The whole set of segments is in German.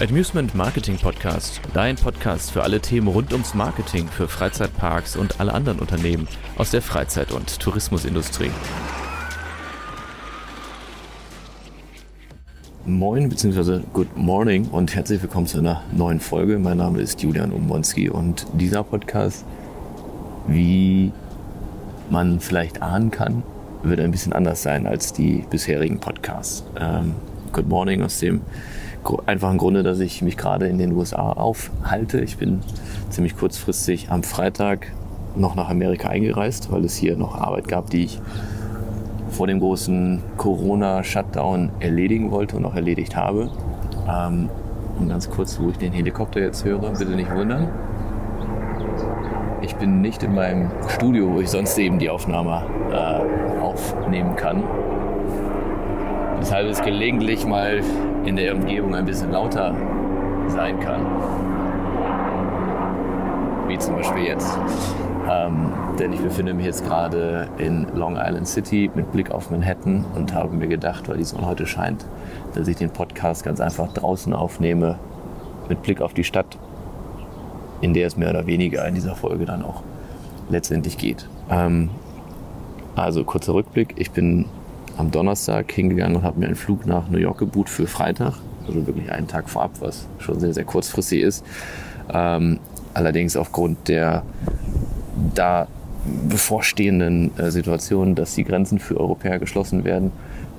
Amusement Marketing Podcast, dein Podcast für alle Themen rund ums Marketing für Freizeitparks und alle anderen Unternehmen aus der Freizeit- und Tourismusindustrie. Moin bzw. Good Morning und herzlich willkommen zu einer neuen Folge. Mein Name ist Julian Umbonski und dieser Podcast, wie man vielleicht ahnen kann, wird ein bisschen anders sein als die bisherigen Podcasts. Ähm, Good Morning aus dem einfachen Grunde, dass ich mich gerade in den USA aufhalte. Ich bin ziemlich kurzfristig am Freitag noch nach Amerika eingereist, weil es hier noch Arbeit gab, die ich vor dem großen Corona-Shutdown erledigen wollte und auch erledigt habe. Ähm, und ganz kurz, wo ich den Helikopter jetzt höre, bitte nicht wundern. Ich bin nicht in meinem Studio, wo ich sonst eben die Aufnahme äh, aufnehmen kann. Weshalb es gelegentlich mal in der Umgebung ein bisschen lauter sein kann. Wie zum Beispiel jetzt. Ähm, denn ich befinde mich jetzt gerade in Long Island City mit Blick auf Manhattan und habe mir gedacht, weil die Sonne heute scheint, dass ich den Podcast ganz einfach draußen aufnehme mit Blick auf die Stadt, in der es mehr oder weniger in dieser Folge dann auch letztendlich geht. Ähm, also kurzer Rückblick. Ich bin am Donnerstag hingegangen und habe mir einen Flug nach New York gebucht für Freitag. Also wirklich einen Tag vorab, was schon sehr, sehr kurzfristig ist. Ähm, allerdings aufgrund der da bevorstehenden äh, Situation, dass die Grenzen für Europäer geschlossen werden,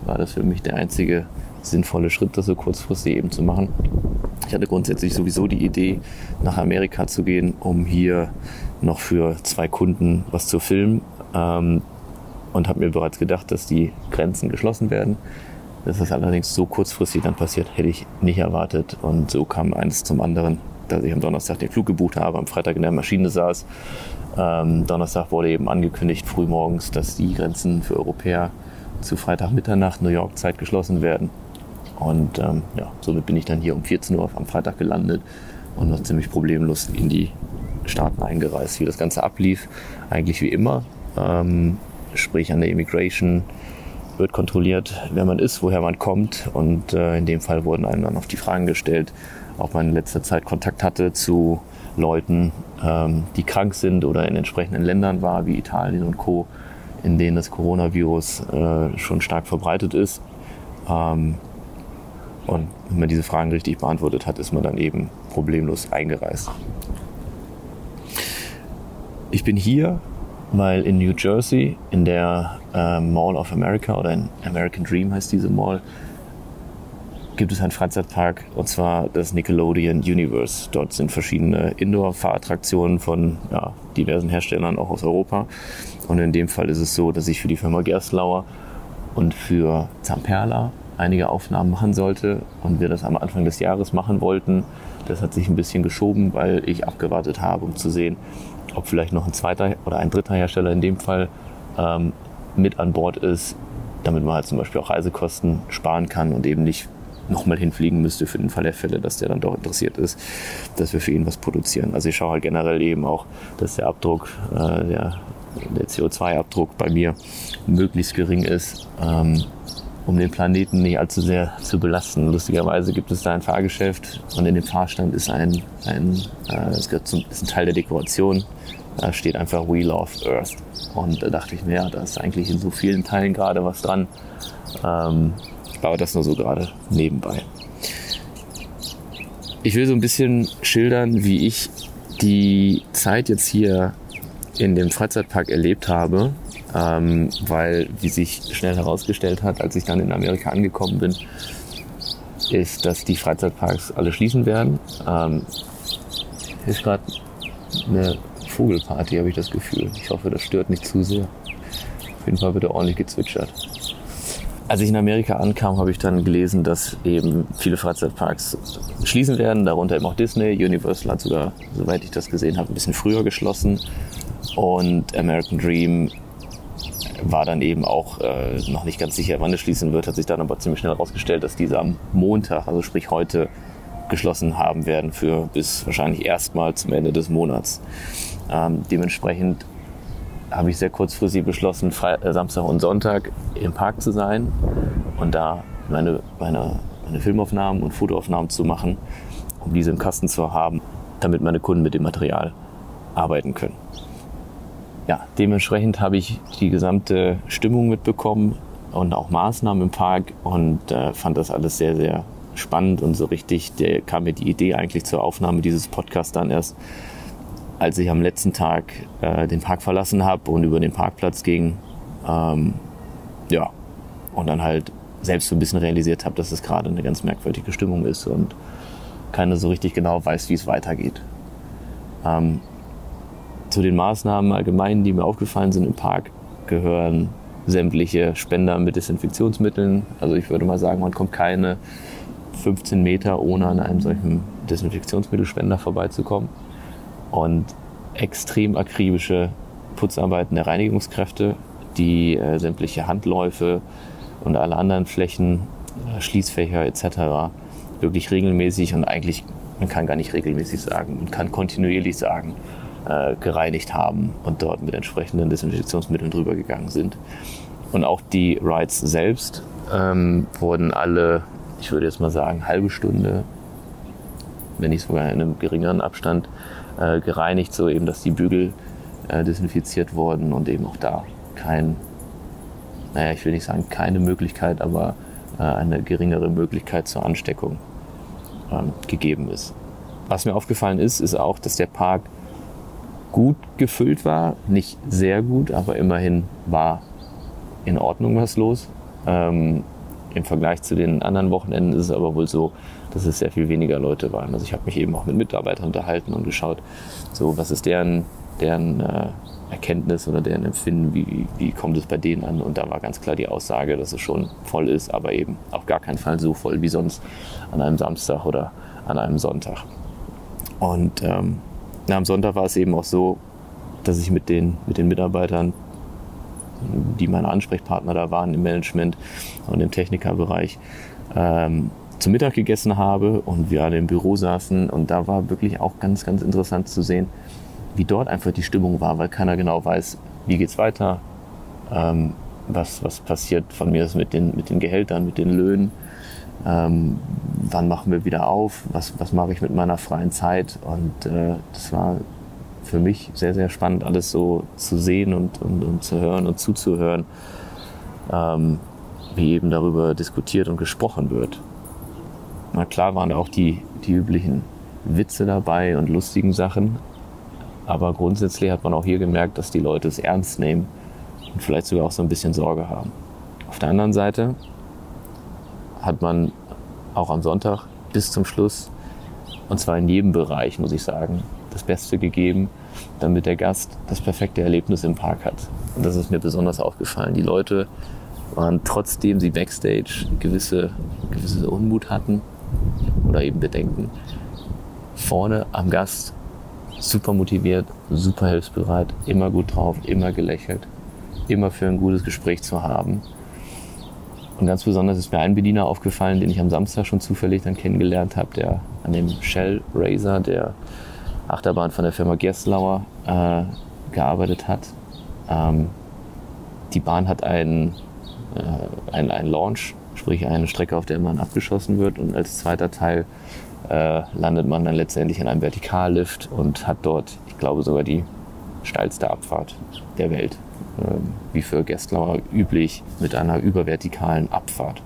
war das für mich der einzige sinnvolle Schritt, das so kurzfristig eben zu machen. Ich hatte grundsätzlich sowieso die Idee, nach Amerika zu gehen, um hier noch für zwei Kunden was zu filmen. Ähm, und habe mir bereits gedacht, dass die Grenzen geschlossen werden. Dass das allerdings so kurzfristig dann passiert, hätte ich nicht erwartet. Und so kam eines zum anderen, dass ich am Donnerstag den Flug gebucht habe, am Freitag in der Maschine saß. Ähm, Donnerstag wurde eben angekündigt, frühmorgens, dass die Grenzen für Europäer zu Freitag Mitternacht New York Zeit geschlossen werden. Und ähm, ja, somit bin ich dann hier um 14 Uhr am Freitag gelandet und noch ziemlich problemlos in die Staaten eingereist. Wie das Ganze ablief, eigentlich wie immer. Ähm, sprich an der Immigration wird kontrolliert, wer man ist, woher man kommt. Und äh, in dem Fall wurden einem dann auf die Fragen gestellt, ob man in letzter Zeit Kontakt hatte zu Leuten, ähm, die krank sind oder in entsprechenden Ländern war, wie Italien und Co., in denen das Coronavirus äh, schon stark verbreitet ist. Ähm, und wenn man diese Fragen richtig beantwortet hat, ist man dann eben problemlos eingereist. Ich bin hier weil in New Jersey, in der äh, Mall of America oder in American Dream heißt diese Mall, gibt es einen Freizeitpark und zwar das Nickelodeon Universe. Dort sind verschiedene Indoor-Fahrattraktionen von ja, diversen Herstellern, auch aus Europa. Und in dem Fall ist es so, dass ich für die Firma Gerstlauer und für Zamperla einige Aufnahmen machen sollte und wir das am Anfang des Jahres machen wollten. Das hat sich ein bisschen geschoben, weil ich abgewartet habe, um zu sehen, ob vielleicht noch ein zweiter oder ein dritter Hersteller in dem Fall ähm, mit an Bord ist, damit man halt zum Beispiel auch Reisekosten sparen kann und eben nicht nochmal hinfliegen müsste für den Fall der Fälle, dass der dann doch interessiert ist, dass wir für ihn was produzieren. Also ich schaue halt generell eben auch, dass der Abdruck, äh, der, der CO2-Abdruck bei mir möglichst gering ist. Ähm, um den Planeten nicht allzu sehr zu belasten. Lustigerweise gibt es da ein Fahrgeschäft und in dem Fahrstand ist ein, ein, äh, ist ein Teil der Dekoration. Da steht einfach We Love Earth. Und da dachte ich mir, ja, da ist eigentlich in so vielen Teilen gerade was dran. Ähm, aber das nur so gerade nebenbei. Ich will so ein bisschen schildern, wie ich die Zeit jetzt hier in dem Freizeitpark erlebt habe ähm, weil, wie sich schnell herausgestellt hat, als ich dann in Amerika angekommen bin, ist, dass die Freizeitparks alle schließen werden. Ähm, ist gerade eine Vogelparty, habe ich das Gefühl. Ich hoffe, das stört nicht zu sehr. Auf jeden Fall wird er ordentlich gezwitschert. Als ich in Amerika ankam, habe ich dann gelesen, dass eben viele Freizeitparks schließen werden, darunter eben auch Disney. Universal hat sogar, soweit ich das gesehen habe, ein bisschen früher geschlossen. Und American Dream war dann eben auch äh, noch nicht ganz sicher, wann es schließen wird, hat sich dann aber ziemlich schnell herausgestellt, dass diese am Montag, also sprich heute, geschlossen haben werden für bis wahrscheinlich erstmal zum Ende des Monats. Ähm, dementsprechend habe ich sehr kurzfristig beschlossen, Fre äh, Samstag und Sonntag im Park zu sein und da meine, meine meine Filmaufnahmen und Fotoaufnahmen zu machen, um diese im Kasten zu haben, damit meine Kunden mit dem Material arbeiten können. Ja, dementsprechend habe ich die gesamte Stimmung mitbekommen und auch Maßnahmen im Park und äh, fand das alles sehr, sehr spannend und so richtig der, kam mir die Idee eigentlich zur Aufnahme dieses Podcasts dann erst, als ich am letzten Tag äh, den Park verlassen habe und über den Parkplatz ging. Ähm, ja, und dann halt selbst so ein bisschen realisiert habe, dass es gerade eine ganz merkwürdige Stimmung ist und keiner so richtig genau weiß, wie es weitergeht. Ähm, zu den Maßnahmen allgemein, die mir aufgefallen sind im Park, gehören sämtliche Spender mit Desinfektionsmitteln. Also ich würde mal sagen, man kommt keine 15 Meter, ohne an einem solchen Desinfektionsmittelspender vorbeizukommen. Und extrem akribische Putzarbeiten der Reinigungskräfte, die äh, sämtliche Handläufe und alle anderen Flächen, äh, Schließfächer etc. wirklich regelmäßig und eigentlich, man kann gar nicht regelmäßig sagen, man kann kontinuierlich sagen, äh, gereinigt haben und dort mit entsprechenden Desinfektionsmitteln drüber gegangen sind. Und auch die Rides selbst ähm, wurden alle ich würde jetzt mal sagen, halbe Stunde, wenn nicht sogar in einem geringeren Abstand, äh, gereinigt, so eben, dass die Bügel äh, desinfiziert wurden und eben auch da kein, naja, ich will nicht sagen keine Möglichkeit, aber äh, eine geringere Möglichkeit zur Ansteckung ähm, gegeben ist. Was mir aufgefallen ist, ist auch, dass der Park gut gefüllt war, nicht sehr gut, aber immerhin war in Ordnung was los. Ähm, im Vergleich zu den anderen Wochenenden ist es aber wohl so, dass es sehr viel weniger Leute waren. Also ich habe mich eben auch mit Mitarbeitern unterhalten und geschaut, so was ist deren, deren äh, Erkenntnis oder deren Empfinden, wie, wie kommt es bei denen an. Und da war ganz klar die Aussage, dass es schon voll ist, aber eben auf gar keinen Fall so voll wie sonst an einem Samstag oder an einem Sonntag. Und ähm, na, am Sonntag war es eben auch so, dass ich mit den, mit den Mitarbeitern die meine Ansprechpartner da waren im Management und im Technikerbereich, ähm, zu Mittag gegessen habe und wir alle im Büro saßen. Und da war wirklich auch ganz, ganz interessant zu sehen, wie dort einfach die Stimmung war, weil keiner genau weiß, wie geht's weiter, ähm, was, was passiert von mir mit den, mit den Gehältern, mit den Löhnen, ähm, wann machen wir wieder auf, was, was mache ich mit meiner freien Zeit. Und äh, das war für mich sehr, sehr spannend, alles so zu sehen und, und, und zu hören und zuzuhören, ähm, wie eben darüber diskutiert und gesprochen wird. Na klar waren auch die, die üblichen Witze dabei und lustigen Sachen, aber grundsätzlich hat man auch hier gemerkt, dass die Leute es ernst nehmen und vielleicht sogar auch so ein bisschen Sorge haben. Auf der anderen Seite hat man auch am Sonntag bis zum Schluss, und zwar in jedem Bereich, muss ich sagen, das Beste gegeben, damit der Gast das perfekte Erlebnis im Park hat. Und das ist mir besonders aufgefallen. Die Leute waren trotzdem sie backstage gewisse, gewisse Unmut hatten oder eben Bedenken, vorne am Gast super motiviert, super hilfsbereit, immer gut drauf, immer gelächelt, immer für ein gutes Gespräch zu haben. Und ganz besonders ist mir ein Bediener aufgefallen, den ich am Samstag schon zufällig dann kennengelernt habe, der an dem Shell Racer, der Achterbahn von der Firma Gerstlauer äh, gearbeitet hat. Ähm, die Bahn hat einen, äh, einen, einen Launch, sprich eine Strecke, auf der man abgeschossen wird und als zweiter Teil äh, landet man dann letztendlich in einem Vertikallift und hat dort, ich glaube, sogar die steilste Abfahrt der Welt, wie für Gerstlauer üblich, mit einer übervertikalen Abfahrt.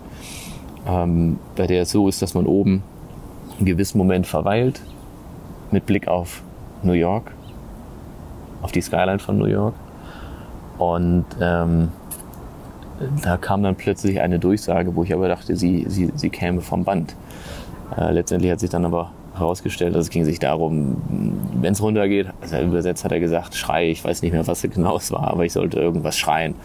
Ähm, bei der es so ist, dass man oben einen gewissen Moment verweilt, mit Blick auf New York, auf die Skyline von New York. Und ähm, da kam dann plötzlich eine Durchsage, wo ich aber dachte, sie, sie, sie käme vom Band. Äh, letztendlich hat sich dann aber herausgestellt, dass es ging sich darum, wenn es runtergeht, also übersetzt hat er gesagt, schrei, ich weiß nicht mehr, was genau es war, aber ich sollte irgendwas schreien.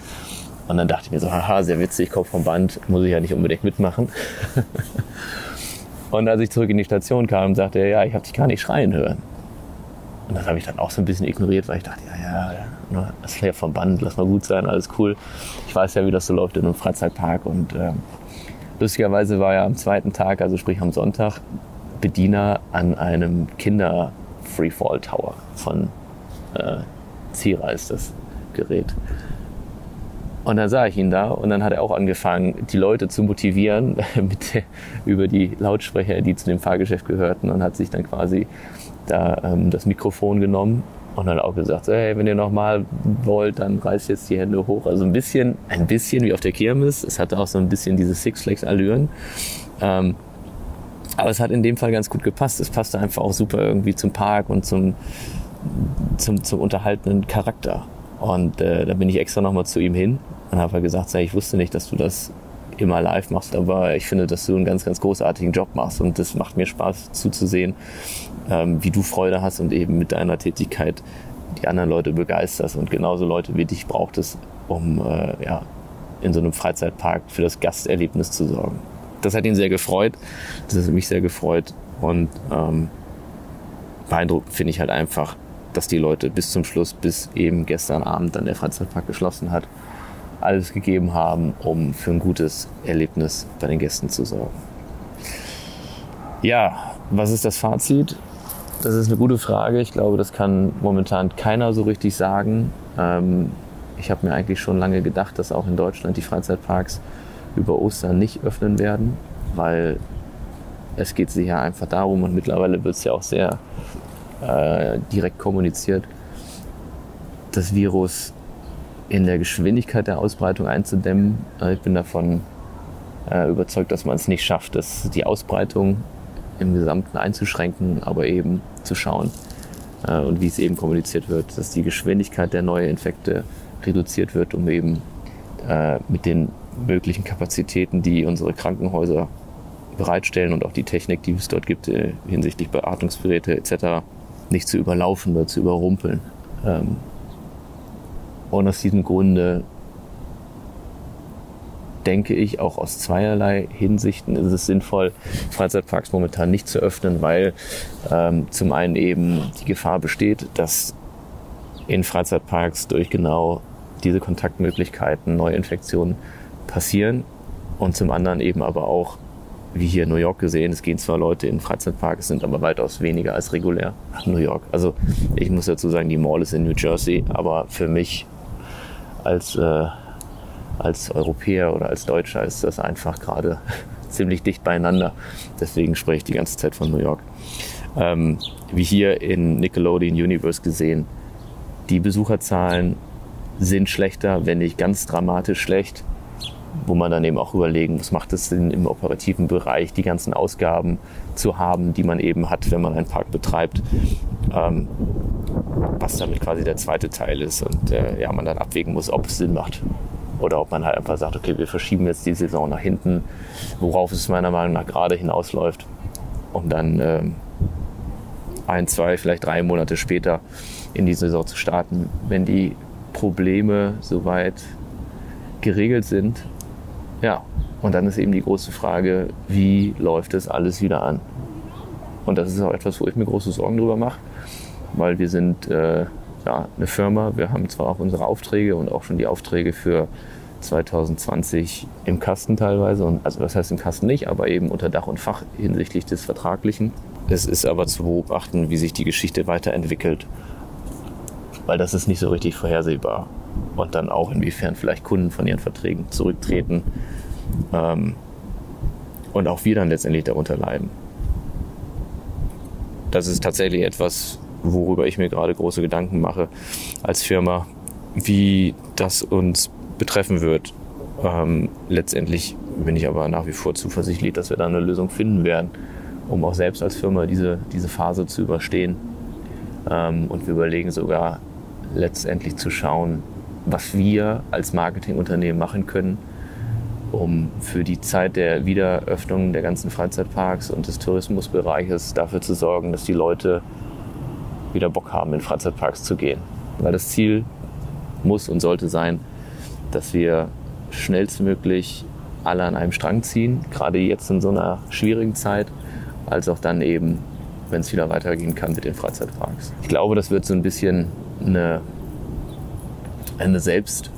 Und dann dachte ich mir so, haha, sehr witzig, komme vom Band, muss ich ja nicht unbedingt mitmachen. Und als ich zurück in die Station kam, sagte er, ja, ich habe dich gar nicht schreien hören. Und das habe ich dann auch so ein bisschen ignoriert, weil ich dachte, ja, ja, das ist ja vom Band, lass mal gut sein, alles cool. Ich weiß ja, wie das so läuft in einem Freizeitpark. Und äh, lustigerweise war ja am zweiten Tag, also sprich am Sonntag, Bediener an einem Kinder-Freefall Tower von äh, Zira ist das Gerät. Und dann sah ich ihn da und dann hat er auch angefangen, die Leute zu motivieren mit über die Lautsprecher, die zu dem Fahrgeschäft gehörten und hat sich dann quasi da ähm, das Mikrofon genommen und dann auch gesagt, hey, wenn ihr nochmal wollt, dann reißt jetzt die Hände hoch. Also ein bisschen, ein bisschen wie auf der Kirmes. Es hatte auch so ein bisschen diese Six Flags Allüren. Ähm, aber es hat in dem Fall ganz gut gepasst. Es passte einfach auch super irgendwie zum Park und zum, zum, zum unterhaltenden Charakter. Und äh, da bin ich extra nochmal zu ihm hin und habe halt gesagt, ich wusste nicht, dass du das immer live machst, aber ich finde, dass du einen ganz, ganz großartigen Job machst und das macht mir Spaß zuzusehen, ähm, wie du Freude hast und eben mit deiner Tätigkeit die anderen Leute begeisterst und genauso Leute wie dich braucht es, um äh, ja, in so einem Freizeitpark für das Gasterlebnis zu sorgen. Das hat ihn sehr gefreut, das hat mich sehr gefreut und ähm, beeindruckend finde ich halt einfach, dass die Leute bis zum Schluss, bis eben gestern Abend dann der Freizeitpark geschlossen hat, alles gegeben haben, um für ein gutes Erlebnis bei den Gästen zu sorgen. Ja, was ist das Fazit? Das ist eine gute Frage. Ich glaube, das kann momentan keiner so richtig sagen. Ähm, ich habe mir eigentlich schon lange gedacht, dass auch in Deutschland die Freizeitparks über Ostern nicht öffnen werden, weil es geht sich ja einfach darum und mittlerweile wird es ja auch sehr äh, direkt kommuniziert, das Virus in der Geschwindigkeit der Ausbreitung einzudämmen. Äh, ich bin davon äh, überzeugt, dass man es nicht schafft, das, die Ausbreitung im Gesamten einzuschränken, aber eben zu schauen äh, und wie es eben kommuniziert wird, dass die Geschwindigkeit der neuen Infekte reduziert wird, um eben äh, mit den möglichen Kapazitäten, die unsere Krankenhäuser bereitstellen und auch die Technik, die es dort gibt äh, hinsichtlich Beatmungsgeräte etc., nicht zu überlaufen oder zu überrumpeln. Ähm, und aus diesem Grunde denke ich, auch aus zweierlei Hinsichten ist es sinnvoll, Freizeitparks momentan nicht zu öffnen, weil ähm, zum einen eben die Gefahr besteht, dass in Freizeitparks durch genau diese Kontaktmöglichkeiten neue Infektionen passieren und zum anderen eben aber auch wie hier in New York gesehen, es gehen zwar Leute in Freizeitparks, sind aber weitaus weniger als regulär nach New York. Also ich muss dazu sagen, die Mall ist in New Jersey, aber für mich als, äh, als Europäer oder als Deutscher ist das einfach gerade ziemlich dicht beieinander. Deswegen spreche ich die ganze Zeit von New York. Ähm, wie hier in Nickelodeon Universe gesehen, die Besucherzahlen sind schlechter, wenn nicht ganz dramatisch schlecht wo man dann eben auch überlegen muss, macht es Sinn, im operativen Bereich die ganzen Ausgaben zu haben, die man eben hat, wenn man einen Park betreibt, ähm, was damit quasi der zweite Teil ist und äh, ja, man dann abwägen muss, ob es Sinn macht. Oder ob man halt einfach sagt, okay, wir verschieben jetzt die Saison nach hinten, worauf es meiner Meinung nach gerade hinausläuft, um dann ähm, ein, zwei, vielleicht drei Monate später in die Saison zu starten, wenn die Probleme soweit geregelt sind ja, und dann ist eben die große Frage, wie läuft das alles wieder an? Und das ist auch etwas, wo ich mir große Sorgen drüber mache, weil wir sind äh, ja, eine Firma, wir haben zwar auch unsere Aufträge und auch schon die Aufträge für 2020 im Kasten teilweise, und, also das heißt im Kasten nicht, aber eben unter Dach und Fach hinsichtlich des Vertraglichen. Es ist aber zu beobachten, wie sich die Geschichte weiterentwickelt, weil das ist nicht so richtig vorhersehbar und dann auch inwiefern vielleicht Kunden von ihren Verträgen zurücktreten ähm, und auch wir dann letztendlich darunter leiden. Das ist tatsächlich etwas, worüber ich mir gerade große Gedanken mache als Firma, wie das uns betreffen wird. Ähm, letztendlich bin ich aber nach wie vor zuversichtlich, dass wir da eine Lösung finden werden, um auch selbst als Firma diese, diese Phase zu überstehen. Ähm, und wir überlegen sogar letztendlich zu schauen, was wir als Marketingunternehmen machen können, um für die Zeit der Wiederöffnung der ganzen Freizeitparks und des Tourismusbereiches dafür zu sorgen, dass die Leute wieder Bock haben, in Freizeitparks zu gehen. Weil das Ziel muss und sollte sein, dass wir schnellstmöglich alle an einem Strang ziehen, gerade jetzt in so einer schwierigen Zeit, als auch dann eben, wenn es wieder weitergehen kann mit den Freizeitparks. Ich glaube, das wird so ein bisschen eine eine selbst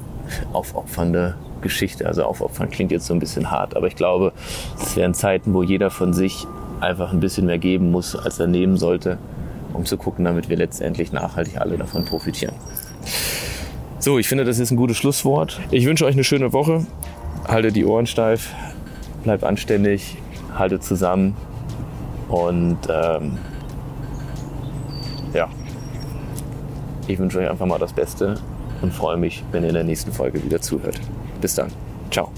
aufopfernde Geschichte. Also aufopfern klingt jetzt so ein bisschen hart, aber ich glaube, es wären Zeiten, wo jeder von sich einfach ein bisschen mehr geben muss, als er nehmen sollte, um zu gucken, damit wir letztendlich nachhaltig alle davon profitieren. So, ich finde, das ist ein gutes Schlusswort. Ich wünsche euch eine schöne Woche. Haltet die Ohren steif, bleibt anständig, haltet zusammen und ähm, ja, ich wünsche euch einfach mal das Beste und freue mich, wenn ihr in der nächsten Folge wieder zuhört. Bis dann. Ciao.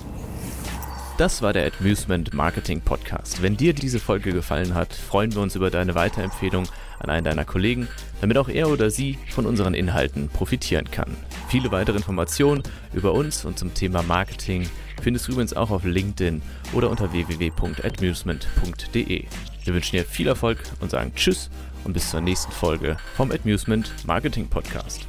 Das war der Amusement Marketing Podcast. Wenn dir diese Folge gefallen hat, freuen wir uns über deine Weiterempfehlung an einen deiner Kollegen, damit auch er oder sie von unseren Inhalten profitieren kann. Viele weitere Informationen über uns und zum Thema Marketing findest du übrigens auch auf LinkedIn oder unter www.amusement.de. Wir wünschen dir viel Erfolg und sagen Tschüss und bis zur nächsten Folge vom Amusement Marketing Podcast.